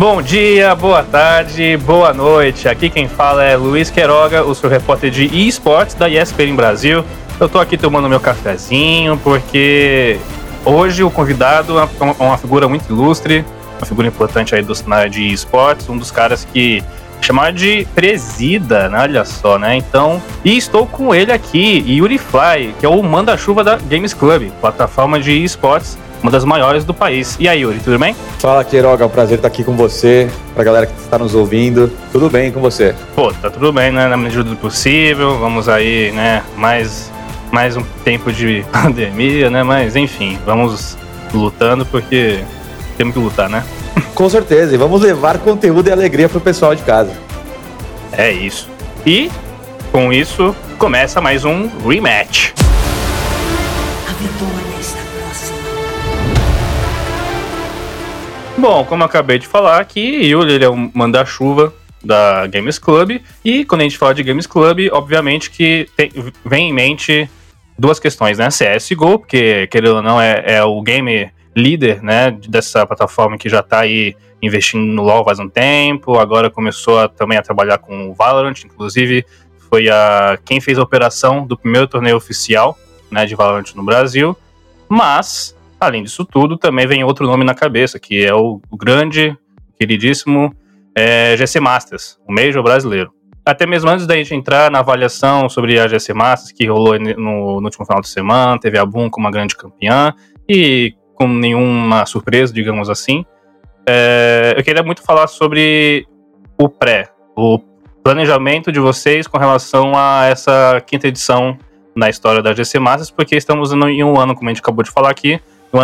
Bom dia, boa tarde, boa noite. Aqui quem fala é Luiz Queiroga, o seu repórter de esportes da ESPN Brasil. Eu tô aqui tomando meu cafezinho porque hoje o convidado é uma figura muito ilustre, uma figura importante aí do cenário de esportes, um dos caras que chamar de presida, né? Olha só, né? Então, e estou com ele aqui, Yuri Fly, que é o manda-chuva da Games Club, plataforma de esportes uma das maiores do país. E aí, Yuri, tudo bem? Fala, Queiroga, é um prazer estar aqui com você, pra galera que está nos ouvindo. Tudo bem com você? Pô, tá tudo bem, né? Na medida do possível. Vamos aí, né? Mais, mais um tempo de pandemia, né? Mas, enfim, vamos lutando porque temos que lutar, né? Com certeza, e vamos levar conteúdo e alegria pro pessoal de casa. É isso. E, com isso, começa mais um rematch. A Bom, como eu acabei de falar aqui, Yuli ele é um manda-chuva da Games Club. E quando a gente fala de Games Club, obviamente que tem, vem em mente duas questões, né? CSGO, porque, querendo ou não, é, é o game líder, né, dessa plataforma que já está aí investindo no LoL faz um tempo, agora começou a, também a trabalhar com o Valorant, inclusive foi a quem fez a operação do primeiro torneio oficial, né, de Valorant no Brasil, mas além disso tudo, também vem outro nome na cabeça, que é o, grande, queridíssimo é, GC Masters, o Major brasileiro. Até mesmo antes da gente entrar na avaliação sobre a GC Masters, que rolou no, no último final de semana, teve a Boom como uma grande campeã, e com nenhuma surpresa, digamos assim. É, eu queria muito falar sobre o pré, o planejamento de vocês com relação a essa quinta edição na história da GC Masters, porque estamos em um ano, como a gente acabou de falar aqui,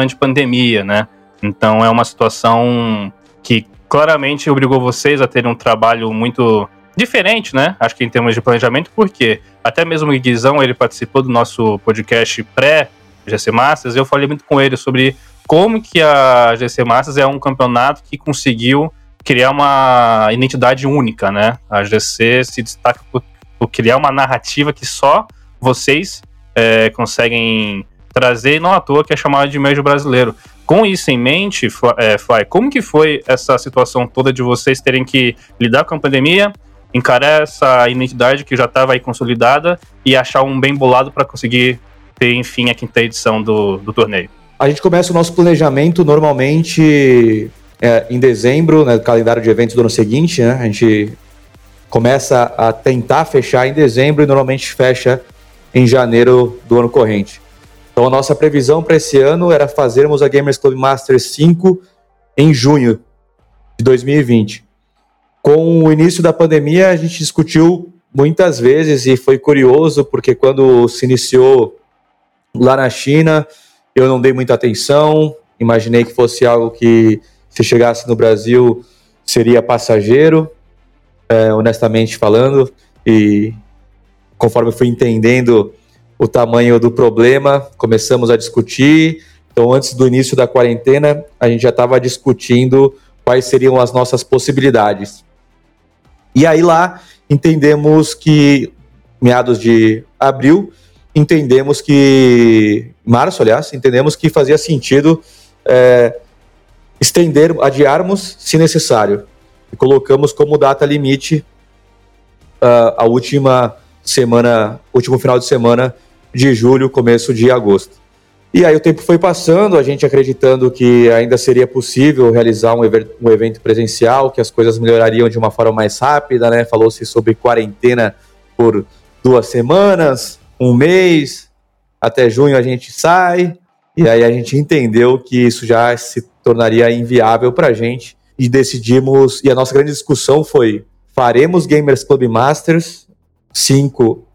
de pandemia, né? Então é uma situação que claramente obrigou vocês a terem um trabalho muito diferente, né? Acho que em termos de planejamento, porque até mesmo o Guizão, ele participou do nosso podcast pré GC Masters, eu falei muito com ele sobre como que a GC Masters é um campeonato que conseguiu criar uma identidade única, né? A GC se destaca por, por criar uma narrativa que só vocês é, conseguem trazer, e não à toa que é chamada de médio brasileiro. Com isso em mente, é, Fly, como que foi essa situação toda de vocês terem que lidar com a pandemia, encarar essa identidade que já estava aí consolidada e achar um bem bolado para conseguir ter, enfim, a quinta edição do, do torneio? A gente começa o nosso planejamento normalmente é, em dezembro, né, calendário de eventos do ano seguinte, né? A gente começa a tentar fechar em dezembro e normalmente fecha em janeiro do ano corrente. Então a nossa previsão para esse ano era fazermos a Gamers Club Masters 5 em junho de 2020. Com o início da pandemia, a gente discutiu muitas vezes e foi curioso porque quando se iniciou lá na China, eu não dei muita atenção, imaginei que fosse algo que, se chegasse no Brasil, seria passageiro, é, honestamente falando, e conforme fui entendendo o tamanho do problema, começamos a discutir. Então, antes do início da quarentena, a gente já estava discutindo quais seriam as nossas possibilidades. E aí lá entendemos que, meados de abril, entendemos que, março, aliás, entendemos que fazia sentido é, estender, adiarmos se necessário. E colocamos como data limite uh, a última semana, último final de semana de julho, começo de agosto. E aí o tempo foi passando, a gente acreditando que ainda seria possível realizar um, um evento presencial, que as coisas melhorariam de uma forma mais rápida, né? Falou-se sobre quarentena por duas semanas, um mês, até junho a gente sai, e aí a gente entendeu que isso já se tornaria inviável para a gente e decidimos, e a nossa grande discussão foi, faremos Gamers Club Masters 5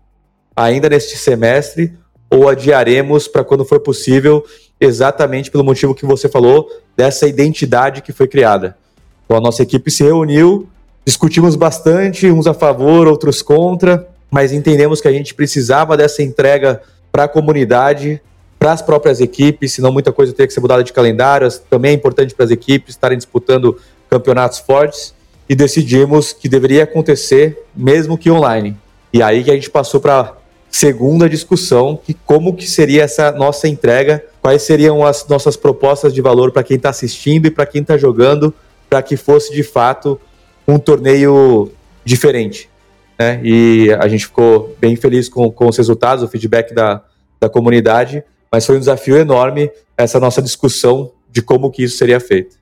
ainda neste semestre ou adiaremos para quando for possível, exatamente pelo motivo que você falou, dessa identidade que foi criada. Então a nossa equipe se reuniu, discutimos bastante, uns a favor, outros contra, mas entendemos que a gente precisava dessa entrega para a comunidade, para as próprias equipes, senão muita coisa teria que ser mudada de calendário. Também é importante para as equipes estarem disputando campeonatos fortes e decidimos que deveria acontecer mesmo que online. E aí que a gente passou para segunda discussão, que como que seria essa nossa entrega, quais seriam as nossas propostas de valor para quem está assistindo e para quem está jogando para que fosse de fato um torneio diferente. Né? E a gente ficou bem feliz com, com os resultados, o feedback da, da comunidade, mas foi um desafio enorme essa nossa discussão de como que isso seria feito.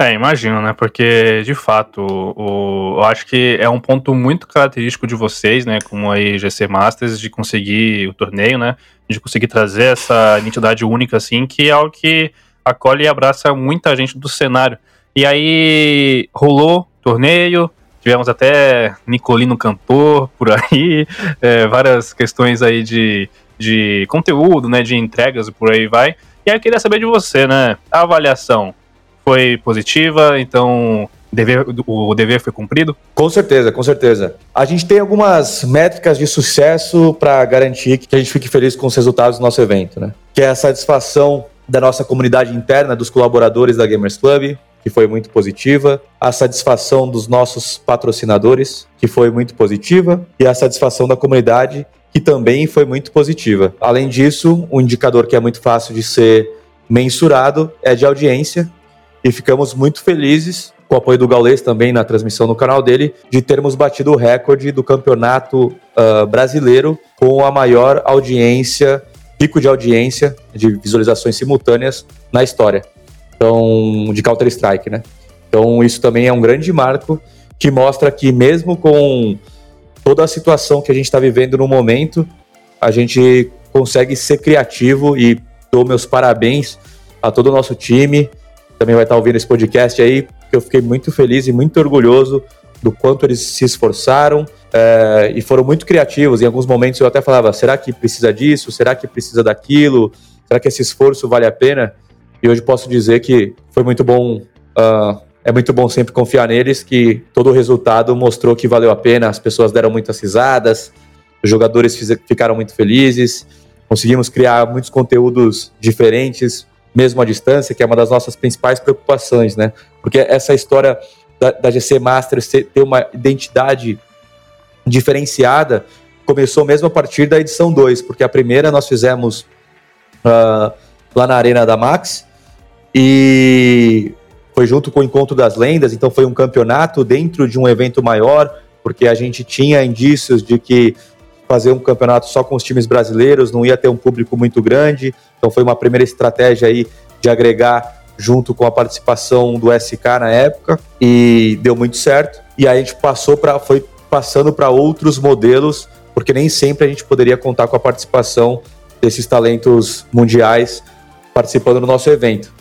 É, imagino, né? Porque, de fato, o, eu acho que é um ponto muito característico de vocês, né? Como aí GC Masters, de conseguir o torneio, né? De conseguir trazer essa identidade única, assim, que é algo que acolhe e abraça muita gente do cenário. E aí rolou torneio, tivemos até Nicolino Cantor por aí, é, várias questões aí de, de conteúdo, né? De entregas por aí vai. E aí eu queria saber de você, né? A avaliação foi positiva, então dever, o dever foi cumprido? Com certeza, com certeza. A gente tem algumas métricas de sucesso para garantir que a gente fique feliz com os resultados do nosso evento, né? Que é a satisfação da nossa comunidade interna, dos colaboradores da Gamers Club, que foi muito positiva, a satisfação dos nossos patrocinadores, que foi muito positiva, e a satisfação da comunidade, que também foi muito positiva. Além disso, um indicador que é muito fácil de ser mensurado é de audiência, e ficamos muito felizes com o apoio do Gaules também na transmissão no canal dele, de termos batido o recorde do campeonato uh, brasileiro com a maior audiência, pico de audiência de visualizações simultâneas na história. Então, de Counter-Strike, né? Então, isso também é um grande marco que mostra que mesmo com toda a situação que a gente está vivendo no momento, a gente consegue ser criativo e dou meus parabéns a todo o nosso time, também vai estar ouvindo esse podcast aí, porque eu fiquei muito feliz e muito orgulhoso do quanto eles se esforçaram é, e foram muito criativos. Em alguns momentos eu até falava: será que precisa disso? Será que precisa daquilo? Será que esse esforço vale a pena? E hoje posso dizer que foi muito bom. Uh, é muito bom sempre confiar neles, que todo o resultado mostrou que valeu a pena. As pessoas deram muitas risadas, os jogadores ficaram muito felizes, conseguimos criar muitos conteúdos diferentes, mesmo à distância, que é uma das nossas principais preocupações, né? Porque essa história da, da GC Master ter uma identidade diferenciada começou mesmo a partir da edição 2, porque a primeira nós fizemos uh, lá na Arena da Max e foi junto com o Encontro das Lendas, então foi um campeonato dentro de um evento maior, porque a gente tinha indícios de que fazer um campeonato só com os times brasileiros, não ia ter um público muito grande. Então foi uma primeira estratégia aí de agregar junto com a participação do SK na época e deu muito certo. E aí a gente passou para foi passando para outros modelos, porque nem sempre a gente poderia contar com a participação desses talentos mundiais participando do nosso evento.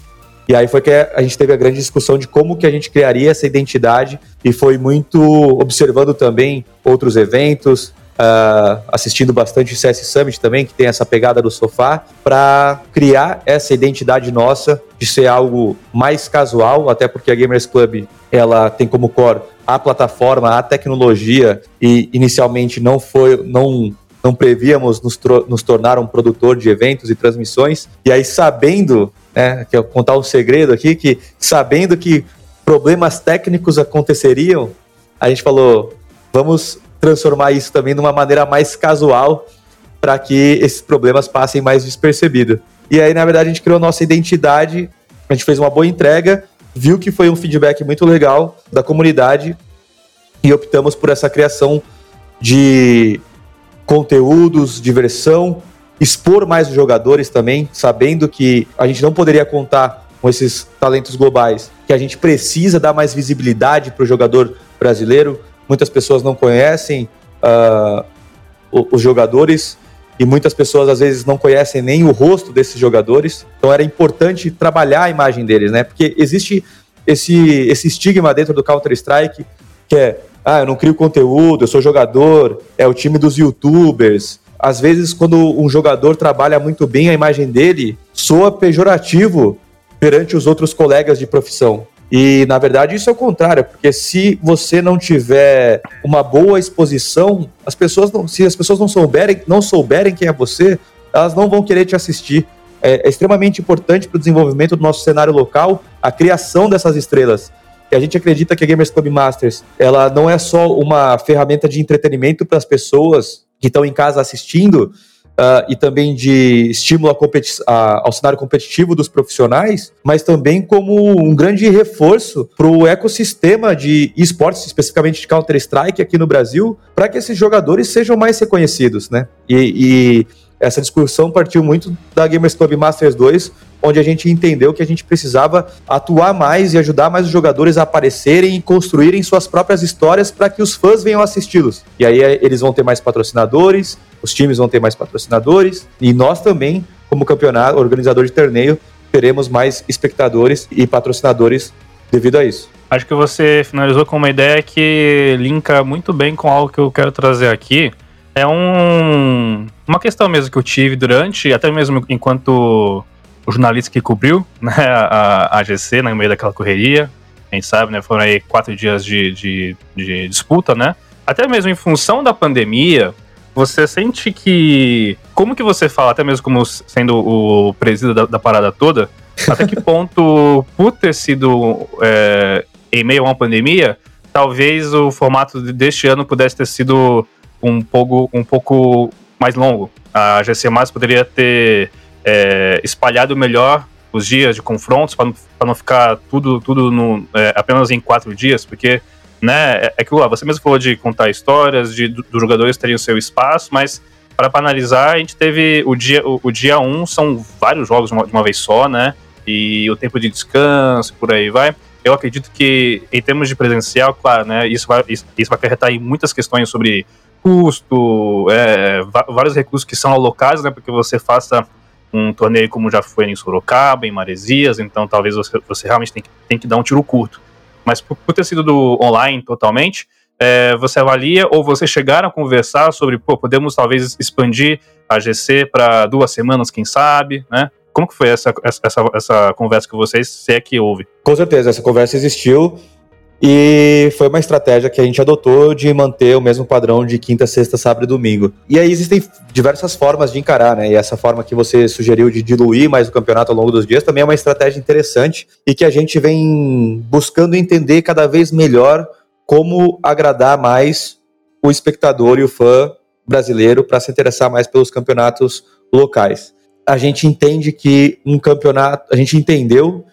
E aí foi que a gente teve a grande discussão de como que a gente criaria essa identidade e foi muito observando também outros eventos, uh, assistindo bastante CS Summit também, que tem essa pegada do sofá, para criar essa identidade nossa de ser algo mais casual, até porque a Gamers Club ela tem como core a plataforma, a tecnologia e inicialmente não foi, não não prevíamos nos, nos tornar um produtor de eventos e transmissões. E aí, sabendo, né, que eu contar um segredo aqui, que sabendo que problemas técnicos aconteceriam, a gente falou: vamos transformar isso também numa maneira mais casual para que esses problemas passem mais despercebido. E aí, na verdade, a gente criou nossa identidade, a gente fez uma boa entrega, viu que foi um feedback muito legal da comunidade e optamos por essa criação de conteúdos, diversão, expor mais os jogadores também, sabendo que a gente não poderia contar com esses talentos globais, que a gente precisa dar mais visibilidade para o jogador brasileiro, muitas pessoas não conhecem uh, os jogadores e muitas pessoas às vezes não conhecem nem o rosto desses jogadores. Então era importante trabalhar a imagem deles, né? Porque existe esse, esse estigma dentro do Counter-Strike que é, ah, eu não crio conteúdo, eu sou jogador, é o time dos youtubers. Às vezes, quando um jogador trabalha muito bem a imagem dele, soa pejorativo perante os outros colegas de profissão. E na verdade isso é o contrário, porque se você não tiver uma boa exposição, as pessoas não, se as pessoas não souberem, não souberem quem é você, elas não vão querer te assistir. É, é extremamente importante para o desenvolvimento do nosso cenário local a criação dessas estrelas. E a gente acredita que a Gamers Club Masters ela não é só uma ferramenta de entretenimento para as pessoas que estão em casa assistindo, uh, e também de estímulo a, ao cenário competitivo dos profissionais, mas também como um grande reforço para o ecossistema de esportes, especificamente de Counter-Strike aqui no Brasil, para que esses jogadores sejam mais reconhecidos, né? E, e essa discussão partiu muito da Gamers Club Masters 2, onde a gente entendeu que a gente precisava atuar mais e ajudar mais os jogadores a aparecerem e construírem suas próprias histórias para que os fãs venham assisti-los. E aí é, eles vão ter mais patrocinadores, os times vão ter mais patrocinadores e nós também, como campeonato, organizador de torneio, teremos mais espectadores e patrocinadores devido a isso. Acho que você finalizou com uma ideia que linka muito bem com algo que eu quero trazer aqui. É um, uma questão mesmo que eu tive durante, até mesmo enquanto o jornalista que cobriu né, a, a GC né, no meio daquela correria. A gente sabe, né? Foram aí quatro dias de, de, de disputa, né? Até mesmo em função da pandemia, você sente que. Como que você fala, até mesmo como sendo o presídio da, da parada toda, até que ponto, por ter sido é, em meio a uma pandemia, talvez o formato deste ano pudesse ter sido um pouco, um pouco mais longo. A GC Mais poderia ter é, espalhado melhor os dias de confrontos para não, não ficar tudo, tudo no, é, apenas em quatro dias, porque né, é, é que você mesmo falou de contar histórias, de dos jogadores terem o seu espaço, mas para analisar, a gente teve o dia o, o dia 1 um, são vários jogos de uma, de uma, vez só, né? E o tempo de descanso, por aí vai. Eu acredito que, em termos de presencial, claro, né? Isso vai, isso, isso vai acarretar em muitas questões sobre custo, é, vários recursos que são alocados, né? Porque você faça um torneio como já foi em Sorocaba, em Maresias, então talvez você, você realmente tem que, tem que dar um tiro curto. Mas por, por ter sido do online totalmente, é, você avalia ou você chegaram a conversar sobre, pô, podemos talvez expandir a GC para duas semanas, quem sabe, né? Como que foi essa, essa, essa conversa com vocês, se é que houve? Com certeza, essa conversa existiu. E foi uma estratégia que a gente adotou de manter o mesmo padrão de quinta, sexta, sábado e domingo. E aí existem diversas formas de encarar, né? E essa forma que você sugeriu de diluir mais o campeonato ao longo dos dias também é uma estratégia interessante e que a gente vem buscando entender cada vez melhor como agradar mais o espectador e o fã brasileiro para se interessar mais pelos campeonatos locais. A gente entende que um campeonato, a gente entendeu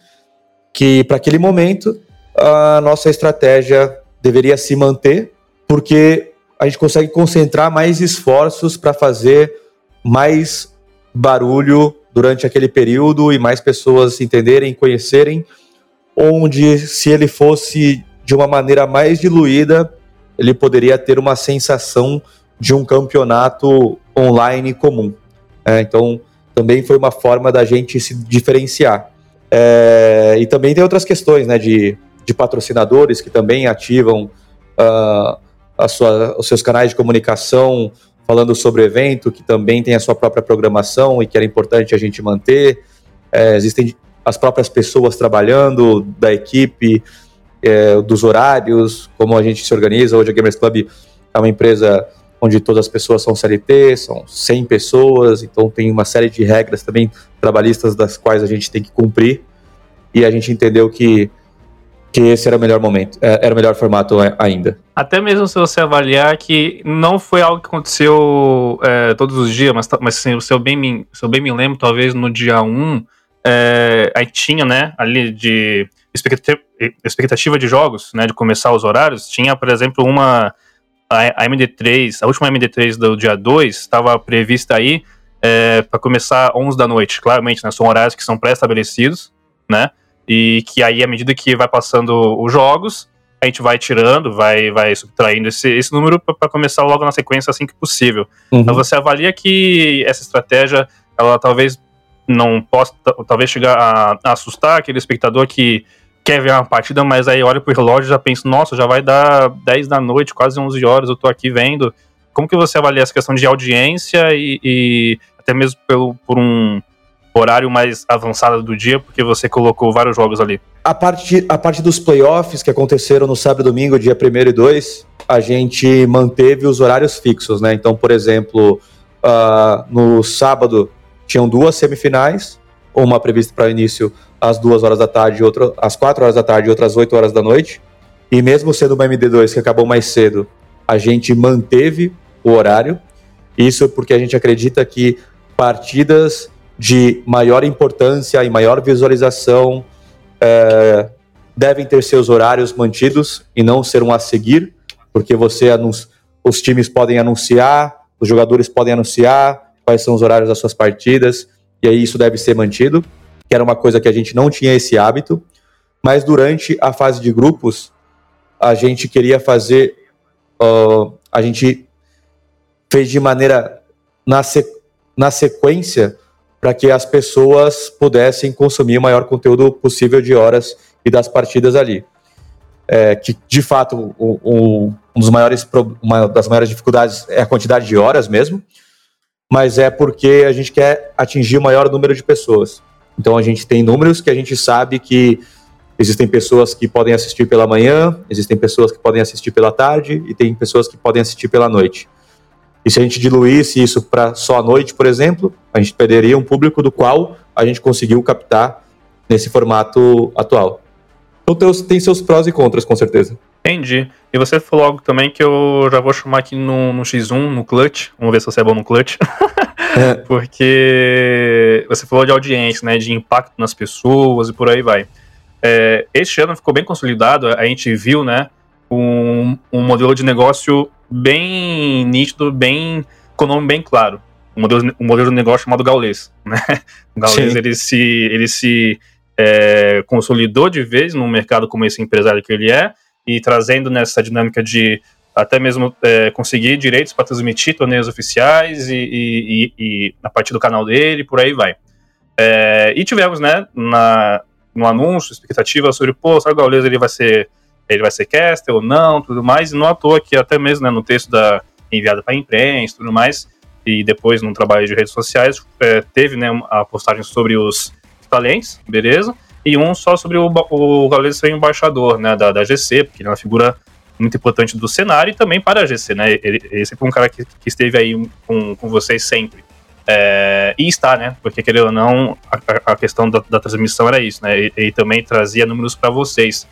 que para aquele momento a nossa estratégia deveria se manter, porque a gente consegue concentrar mais esforços para fazer mais barulho durante aquele período e mais pessoas entenderem, conhecerem, onde se ele fosse de uma maneira mais diluída, ele poderia ter uma sensação de um campeonato online comum. É, então, também foi uma forma da gente se diferenciar. É, e também tem outras questões, né, de de patrocinadores que também ativam uh, sua, os seus canais de comunicação falando sobre o evento, que também tem a sua própria programação e que era importante a gente manter. É, existem as próprias pessoas trabalhando, da equipe, é, dos horários, como a gente se organiza. Hoje a Gamers Club é uma empresa onde todas as pessoas são CLT, são 100 pessoas, então tem uma série de regras também trabalhistas das quais a gente tem que cumprir. E a gente entendeu que que esse era o melhor momento, é, era o melhor formato ainda. Até mesmo se você avaliar que não foi algo que aconteceu é, todos os dias, mas, mas assim, se, eu bem me, se eu bem me lembro, talvez no dia 1, é, aí tinha, né, ali de expectativa, de jogos, né, de começar os horários, tinha, por exemplo, uma, a, a MD3, a última MD3 do dia 2 estava prevista aí é, para começar 11 da noite, claramente, né, são horários que são pré-estabelecidos, né, e que aí, à medida que vai passando os jogos, a gente vai tirando, vai, vai subtraindo esse, esse número para começar logo na sequência assim que possível. Uhum. Então você avalia que essa estratégia, ela talvez não possa, talvez chegar a, a, assustar aquele espectador que quer ver uma partida, mas aí olha pro relógio e já pensa, nossa, já vai dar 10 da noite, quase 11 horas, eu tô aqui vendo. Como que você avalia essa questão de audiência e, e até mesmo pelo, por um horário mais avançado do dia, porque você colocou vários jogos ali? A parte, a parte dos playoffs que aconteceram no sábado e domingo, dia 1 e 2, a gente manteve os horários fixos, né? Então, por exemplo, uh, no sábado tinham duas semifinais, uma prevista para o início às duas horas da tarde, outra às quatro horas da tarde e outra às 8 horas da noite. E mesmo sendo uma MD2 que acabou mais cedo, a gente manteve o horário. Isso porque a gente acredita que partidas de maior importância e maior visualização é, devem ter seus horários mantidos e não ser um a seguir, porque você os times podem anunciar, os jogadores podem anunciar quais são os horários das suas partidas, e aí isso deve ser mantido, que era uma coisa que a gente não tinha esse hábito, mas durante a fase de grupos, a gente queria fazer, uh, a gente fez de maneira na, na sequência para que as pessoas pudessem consumir o maior conteúdo possível de horas e das partidas ali. É, que de fato o, o, um dos maiores uma das maiores dificuldades é a quantidade de horas mesmo, mas é porque a gente quer atingir o maior número de pessoas. Então a gente tem números que a gente sabe que existem pessoas que podem assistir pela manhã, existem pessoas que podem assistir pela tarde e tem pessoas que podem assistir pela noite. E se a gente diluísse isso para só a noite, por exemplo, a gente perderia um público do qual a gente conseguiu captar nesse formato atual. Então tem seus prós e contras, com certeza. Entendi. E você falou algo também que eu já vou chamar aqui no, no X1, no Clutch. Vamos ver se você é bom no Clutch. é. Porque você falou de audiência, né? De impacto nas pessoas e por aí vai. É, este ano ficou bem consolidado, a gente viu, né? Um, um modelo de negócio bem nítido, bem com nome bem claro. Um modelo, um modelo de negócio chamado Gaules. Né? O Gaules ele se, ele se é, consolidou de vez no mercado como esse empresário que ele é e trazendo nessa dinâmica de até mesmo é, conseguir direitos para transmitir torneios oficiais e, e, e, a partir do canal dele, por aí vai. É, e tivemos, né, na, no anúncio, expectativa sobre, pô, sabe o Gaules ele vai ser ele vai ser caster ou não, tudo mais, e não à toa que até mesmo né, no texto da enviada para a imprensa tudo mais, e depois no trabalho de redes sociais, é, teve né, a postagem sobre os talentos, beleza? E um só sobre o, o Gaules ser embaixador né, da, da GC, porque ele é uma figura muito importante do cenário e também para a GC, né? Ele, ele sempre foi um cara que, que esteve aí com, com vocês sempre. É, e está, né? Porque, querendo ou não, a, a questão da, da, transmissão era isso, né? Ele também trazia números para vocês.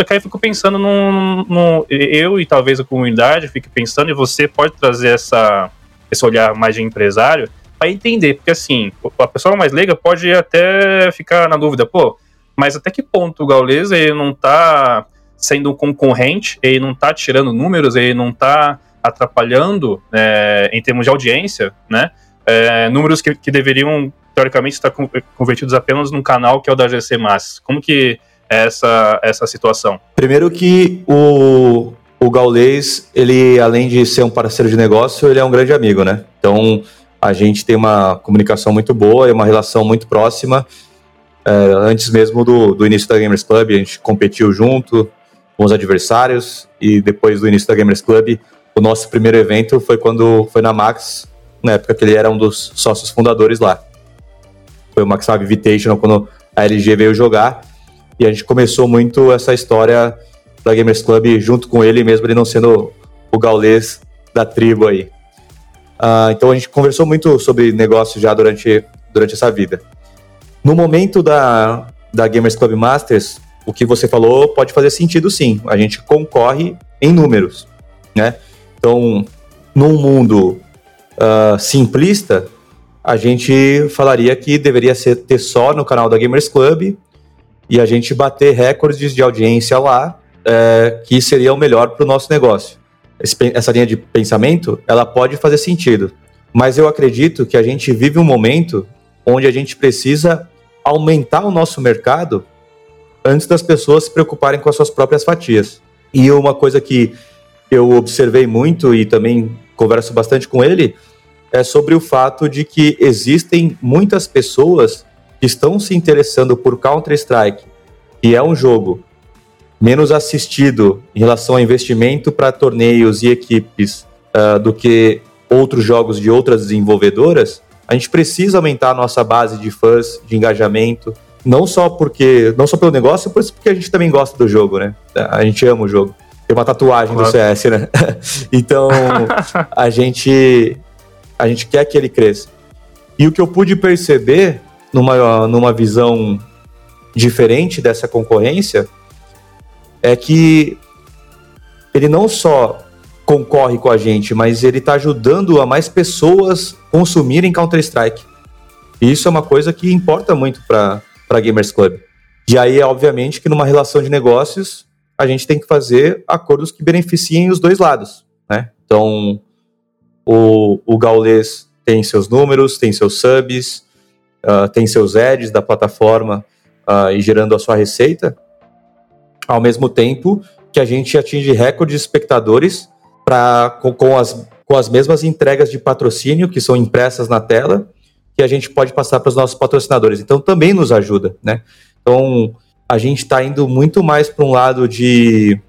Só que aí eu fico pensando no, no, Eu e talvez a comunidade fique pensando, e você pode trazer essa, esse olhar mais de empresário para entender, porque assim, a pessoa mais leiga pode até ficar na dúvida, pô, mas até que ponto o Gaules ele não tá sendo um concorrente, ele não tá tirando números, ele não tá atrapalhando é, em termos de audiência, né? É, números que, que deveriam, teoricamente, estar convertidos apenas num canal que é o da GC Mass. Como que essa, essa situação? Primeiro que o, o Gaulês, ele, além de ser um parceiro de negócio, ele é um grande amigo, né? Então, a gente tem uma comunicação muito boa e uma relação muito próxima. É, antes mesmo do, do início da Gamers Club, a gente competiu junto com os adversários e depois do início da Gamers Club, o nosso primeiro evento foi quando foi na Max, na época que ele era um dos sócios fundadores lá. Foi o Max Lab Invitational quando a LG veio jogar e a gente começou muito essa história da Gamers Club junto com ele, mesmo ele não sendo o gaulês da tribo aí. Uh, então a gente conversou muito sobre negócio já durante, durante essa vida. No momento da, da Gamers Club Masters, o que você falou pode fazer sentido sim. A gente concorre em números, né? Então, num mundo uh, simplista, a gente falaria que deveria ser, ter só no canal da Gamers Club e a gente bater recordes de audiência lá, é, que seria o melhor para o nosso negócio. Esse, essa linha de pensamento, ela pode fazer sentido, mas eu acredito que a gente vive um momento onde a gente precisa aumentar o nosso mercado antes das pessoas se preocuparem com as suas próprias fatias. E uma coisa que eu observei muito e também converso bastante com ele é sobre o fato de que existem muitas pessoas que estão se interessando por Counter-Strike, que é um jogo menos assistido em relação a investimento para torneios e equipes uh, do que outros jogos de outras desenvolvedoras, a gente precisa aumentar a nossa base de fãs, de engajamento, não só porque, não só pelo negócio, mas porque a gente também gosta do jogo, né? A gente ama o jogo. Tem uma tatuagem claro. do CS, né? então, a gente a gente quer que ele cresça. E o que eu pude perceber numa, numa visão diferente dessa concorrência é que ele não só concorre com a gente, mas ele está ajudando a mais pessoas consumirem Counter-Strike. E isso é uma coisa que importa muito para a Gamers Club. E aí, obviamente, que numa relação de negócios, a gente tem que fazer acordos que beneficiem os dois lados. Né? Então, o, o Gaules tem seus números, tem seus subs, uh, tem seus ads da plataforma uh, e gerando a sua receita, ao mesmo tempo que a gente atinge recordes de espectadores pra, com, com, as, com as mesmas entregas de patrocínio que são impressas na tela, que a gente pode passar para os nossos patrocinadores. Então também nos ajuda, né? Então a gente está indo muito mais para um lado de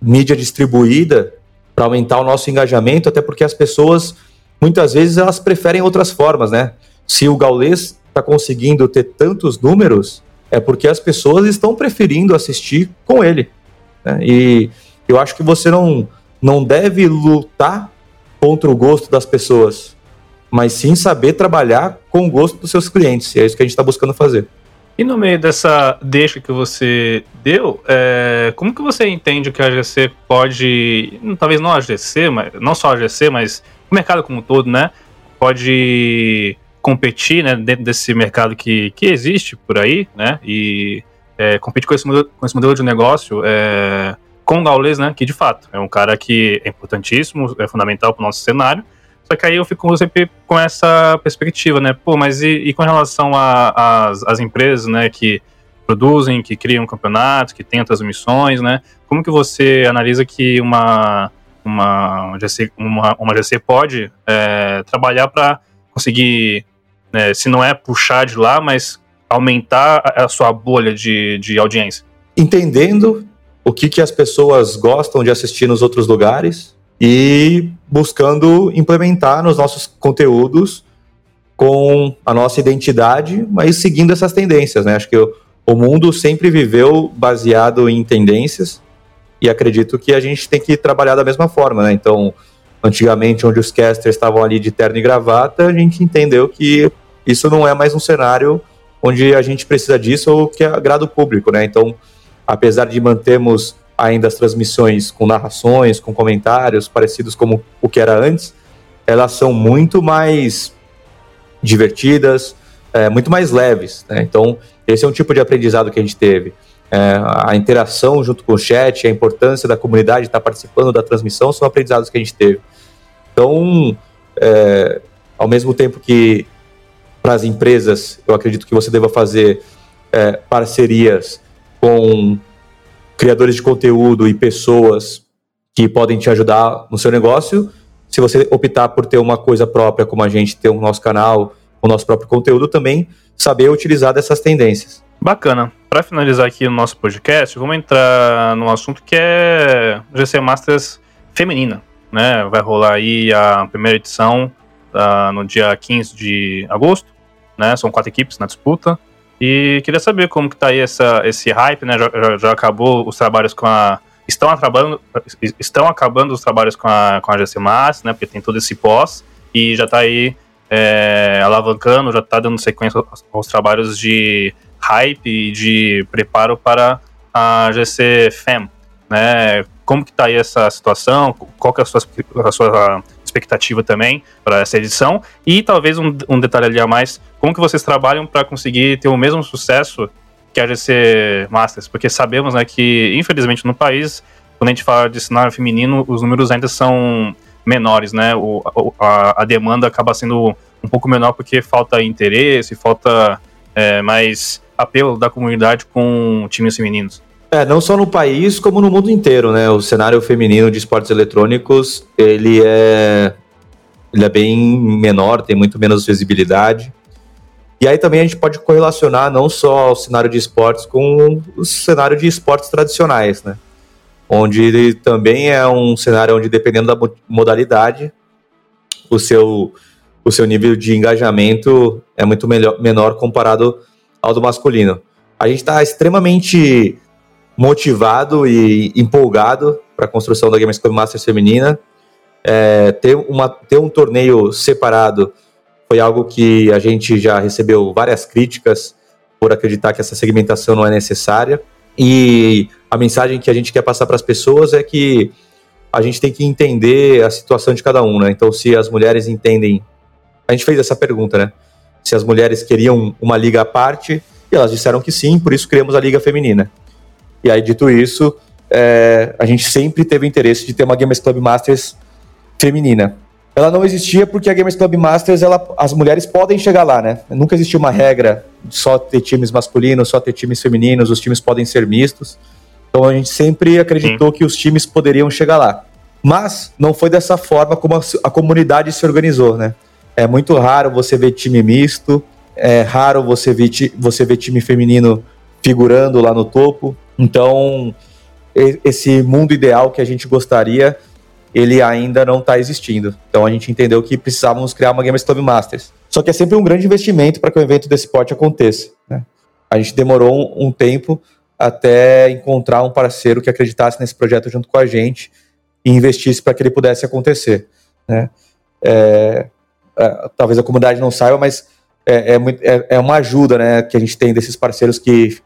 mídia distribuída para aumentar o nosso engajamento, até porque as pessoas muitas vezes elas preferem outras formas, né? Se o Gaulês está conseguindo ter tantos números, é porque as pessoas estão preferindo assistir com ele. Né? E eu acho que você não não deve lutar contra o gosto das pessoas, mas sim saber trabalhar com o gosto dos seus clientes. E é isso que a gente está buscando fazer. E no meio dessa deixa que você deu, é, como que você entende que a GC pode, talvez não a GC, mas não só a GC, mas o mercado como um todo, né, pode competir, né, dentro desse mercado que, que existe por aí, né, e é, competir com esse, modelo, com esse modelo de negócio, é, com o Gaules, né? Que de fato é um cara que é importantíssimo, é fundamental para o nosso cenário. Só que aí eu fico sempre com essa perspectiva, né? Pô, mas e, e com relação às empresas, né? Que produzem, que criam campeonatos, que têm transmissões, né? Como que você analisa que uma uma GC, uma, uma GC pode é, trabalhar para conseguir, né, se não é puxar de lá, mas aumentar a, sua bolha de, de audiência? Entendendo o que, que as pessoas gostam de assistir nos outros lugares e buscando implementar nos nossos conteúdos com a nossa identidade, mas seguindo essas tendências, né? Acho que o, o mundo sempre viveu baseado em tendências e acredito que a gente tem que trabalhar da mesma forma, né? Então, antigamente, onde os casters estavam ali de terno e gravata, a gente entendeu que isso não é mais um cenário onde a gente precisa disso ou que agrada o público, né? Então, apesar de mantermos ainda as transmissões com narrações, com comentários parecidos como o que era antes, elas são muito mais divertidas, é, muito mais leves. Né? Então, esse é um tipo de aprendizado que a gente teve. É, a interação junto com o chat, a importância da comunidade estar participando da transmissão são aprendizados que a gente teve. Então, é, ao mesmo tempo que para as empresas, eu acredito que você deva fazer é, parcerias com criadores de conteúdo e pessoas que podem te ajudar no seu negócio. Se você optar por ter uma coisa própria, como a gente ter o nosso canal, o nosso próprio conteúdo, também saber utilizar dessas tendências. Bacana. Para finalizar aqui o nosso podcast, vamos entrar num assunto que é GC Masters feminina. Né? Vai rolar aí a primeira edição uh, no dia 15 de agosto. Né? São quatro equipes na disputa. E queria saber como que tá aí essa, esse hype, né? Já, já, acabou os trabalhos com a. Estão acabando, estão acabando os trabalhos com a, com a GC Mass, né? Porque tem todo esse pós e já está aí é, alavancando, já está dando sequência aos, aos, trabalhos de hype e de preparo para a GC FEM, né? Como que tá aí essa situação? Qual que é a sua, a sua expectativa também para essa edição. E talvez um, um, detalhe ali a mais, como que vocês trabalham para conseguir ter o mesmo sucesso que a GC Masters? Porque sabemos né, que, infelizmente, no país, quando a gente fala de cenário feminino, os números ainda são menores, né? O, a, a demanda acaba sendo um pouco menor porque falta interesse, falta é, mais apelo da comunidade com times femininos. É, não só no país, como no mundo inteiro, né? O cenário feminino de esportes eletrônicos, ele é, ele é bem menor, tem muito menos visibilidade. E aí também a gente pode correlacionar não só o cenário de esportes com o cenário de esportes tradicionais, né? Onde também é um cenário onde, dependendo da modalidade, o seu, o seu nível de engajamento é muito melhor, menor comparado ao do masculino. A gente está extremamente motivado e empolgado para a construção da Gamers Club Masters feminina. É, ter, uma, ter um torneio separado foi algo que a gente já recebeu várias críticas por acreditar que essa segmentação não é necessária. E a mensagem que a gente quer passar para as pessoas é que a gente tem que entender a situação de cada um, né? Então, se as mulheres entendem. A gente fez essa pergunta, né? Se as mulheres queriam uma liga à parte, e elas disseram que sim, por isso criamos a Liga Feminina. E aí, dito isso, é, a gente sempre teve interesse de ter uma Gamers Club Masters feminina. Ela não existia porque a Gamers Club Masters, ela, as mulheres podem chegar lá, né? Nunca existiu uma regra de só ter times masculinos, só ter times femininos, os times podem ser mistos. Então a gente sempre acreditou Sim. que os times poderiam chegar lá. Mas não foi dessa forma como a, a, comunidade se organizou, né? É muito raro você ver time misto, é raro você ver, você ver time feminino figurando lá no topo. Então, esse mundo ideal que a gente gostaria, ele ainda não está existindo. Então a gente entendeu que precisávamos criar uma Gamers Club Masters. Só que é sempre um grande investimento para que um evento desse porte aconteça. Né? A gente demorou um, um tempo até encontrar um parceiro que acreditasse nesse projeto junto com a gente e investisse para que ele pudesse acontecer. Né? É, é, talvez a comunidade não saiba, mas é, é, é, é, uma ajuda né, que a gente tem desses parceiros que,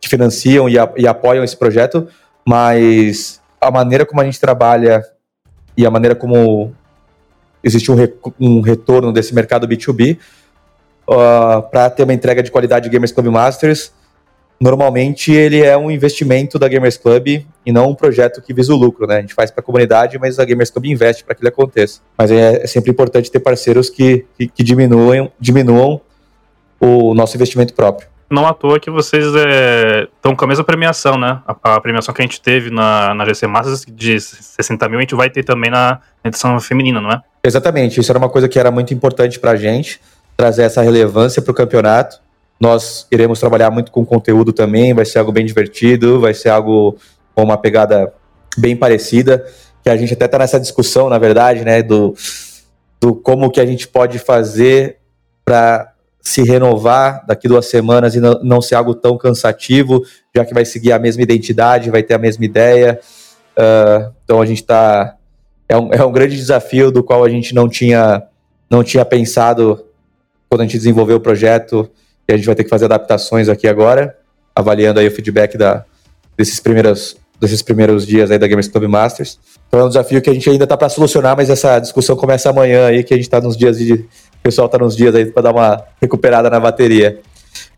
que financiam e, a, e apoiam esse projeto, mas a maneira como a gente trabalha e a maneira como existe um, re, um retorno desse mercado B2B uh, para ter uma entrega de qualidade de Gamers Club Masters normalmente ele é um investimento da Gamers Club e não um projeto que visa o lucro, né? A gente faz para a comunidade, mas a Gamers Club investe para que ele aconteça. Mas é, é, sempre importante ter parceiros que, que, que diminuam, diminuam o nosso investimento próprio. Não à toa que vocês estão é, com a mesma premiação, né? A, a, premiação que a gente teve na, na GC Massas de 60 mil, a gente vai ter também na edição feminina, não é? Exatamente, isso era uma coisa que era muito importante para a gente, trazer essa relevância para o campeonato nós iremos trabalhar muito com conteúdo também, vai ser algo bem divertido, vai ser algo com uma pegada bem parecida, que a gente até está nessa discussão, na verdade, né, do, do como que a gente pode fazer para se renovar daqui duas semanas e não, não ser algo tão cansativo, já que vai seguir a mesma identidade, vai ter a mesma ideia. Uh, então a gente está é um, é um grande desafio do qual a gente não tinha não tinha pensado quando a gente desenvolveu o projeto e a gente vai ter que fazer adaptações aqui agora, avaliando aí o feedback da, desses primeiros desses primeiros dias aí da Gamers Club Masters. Então é um desafio que a gente ainda está para solucionar, mas essa discussão começa amanhã aí, que a gente está nos dias de. O pessoal está nos dias aí para dar uma recuperada na bateria.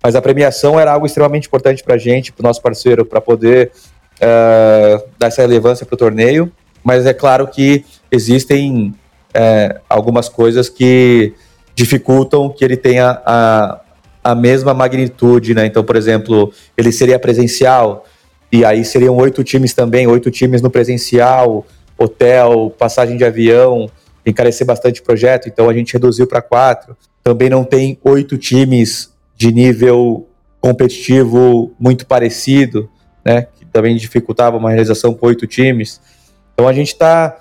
Mas a premiação era algo extremamente importante para a gente, para o nosso parceiro, para poder uh, dar essa relevância para o torneio. Mas é claro que existem uh, algumas coisas que dificultam que ele tenha a, a mesma magnitude, né? Então, por exemplo, ele seria presencial, e aí seriam oito times também, oito times no presencial, hotel, passagem de avião, encarecer bastante o projeto, então a gente reduziu para quatro. Também não tem oito times de nível competitivo muito parecido, né? Que também dificultava uma realização com oito times. Então a gente está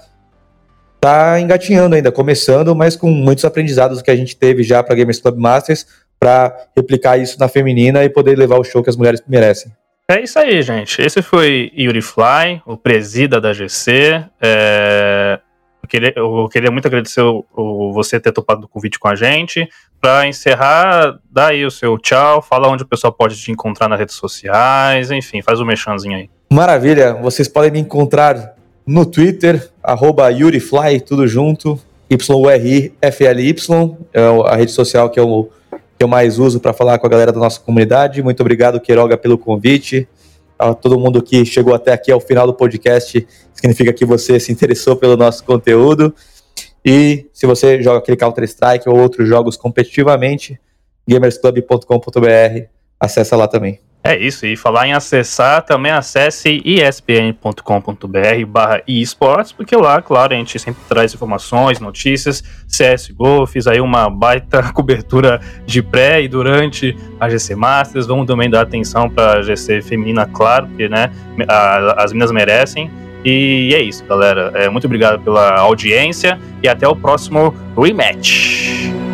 tá engatinhando ainda, começando, mas com muitos aprendizados que a gente teve já para Gamers Club Masters, para replicar isso na feminina e poder levar o show que as mulheres merecem. É isso aí, gente. Esse foi Yuri Fly, o presida da GC. É... Eu, queria, eu queria muito agradecer o, o, você ter topado o convite com a gente. Para encerrar, dá aí o seu tchau, fala onde o pessoal pode te encontrar nas redes sociais, enfim, faz o um mexanzinho aí. Maravilha, vocês podem me encontrar no Twitter, arroba YuriFly, tudo junto, Y-U-R-I-F-L-Y, é a rede social que é o que eu mais uso para falar com a galera da nossa comunidade. Muito obrigado, Queiroga, pelo convite. A todo mundo que chegou até aqui ao final do podcast, significa que você se interessou pelo nosso conteúdo. E se você joga aquele Counter-Strike ou outros jogos competitivamente, gamersclub.com.br, acessa lá também. É isso, e falar em acessar, também acesse espn.com.br barra esports, porque lá, claro, a gente sempre traz informações, notícias, CSGO, fiz aí uma baita cobertura de pré e durante a GC Masters, vamos também dar atenção para a GC feminina, claro, porque né, as meninas merecem, e é isso, galera, é, muito obrigado pela audiência, e até o próximo rematch.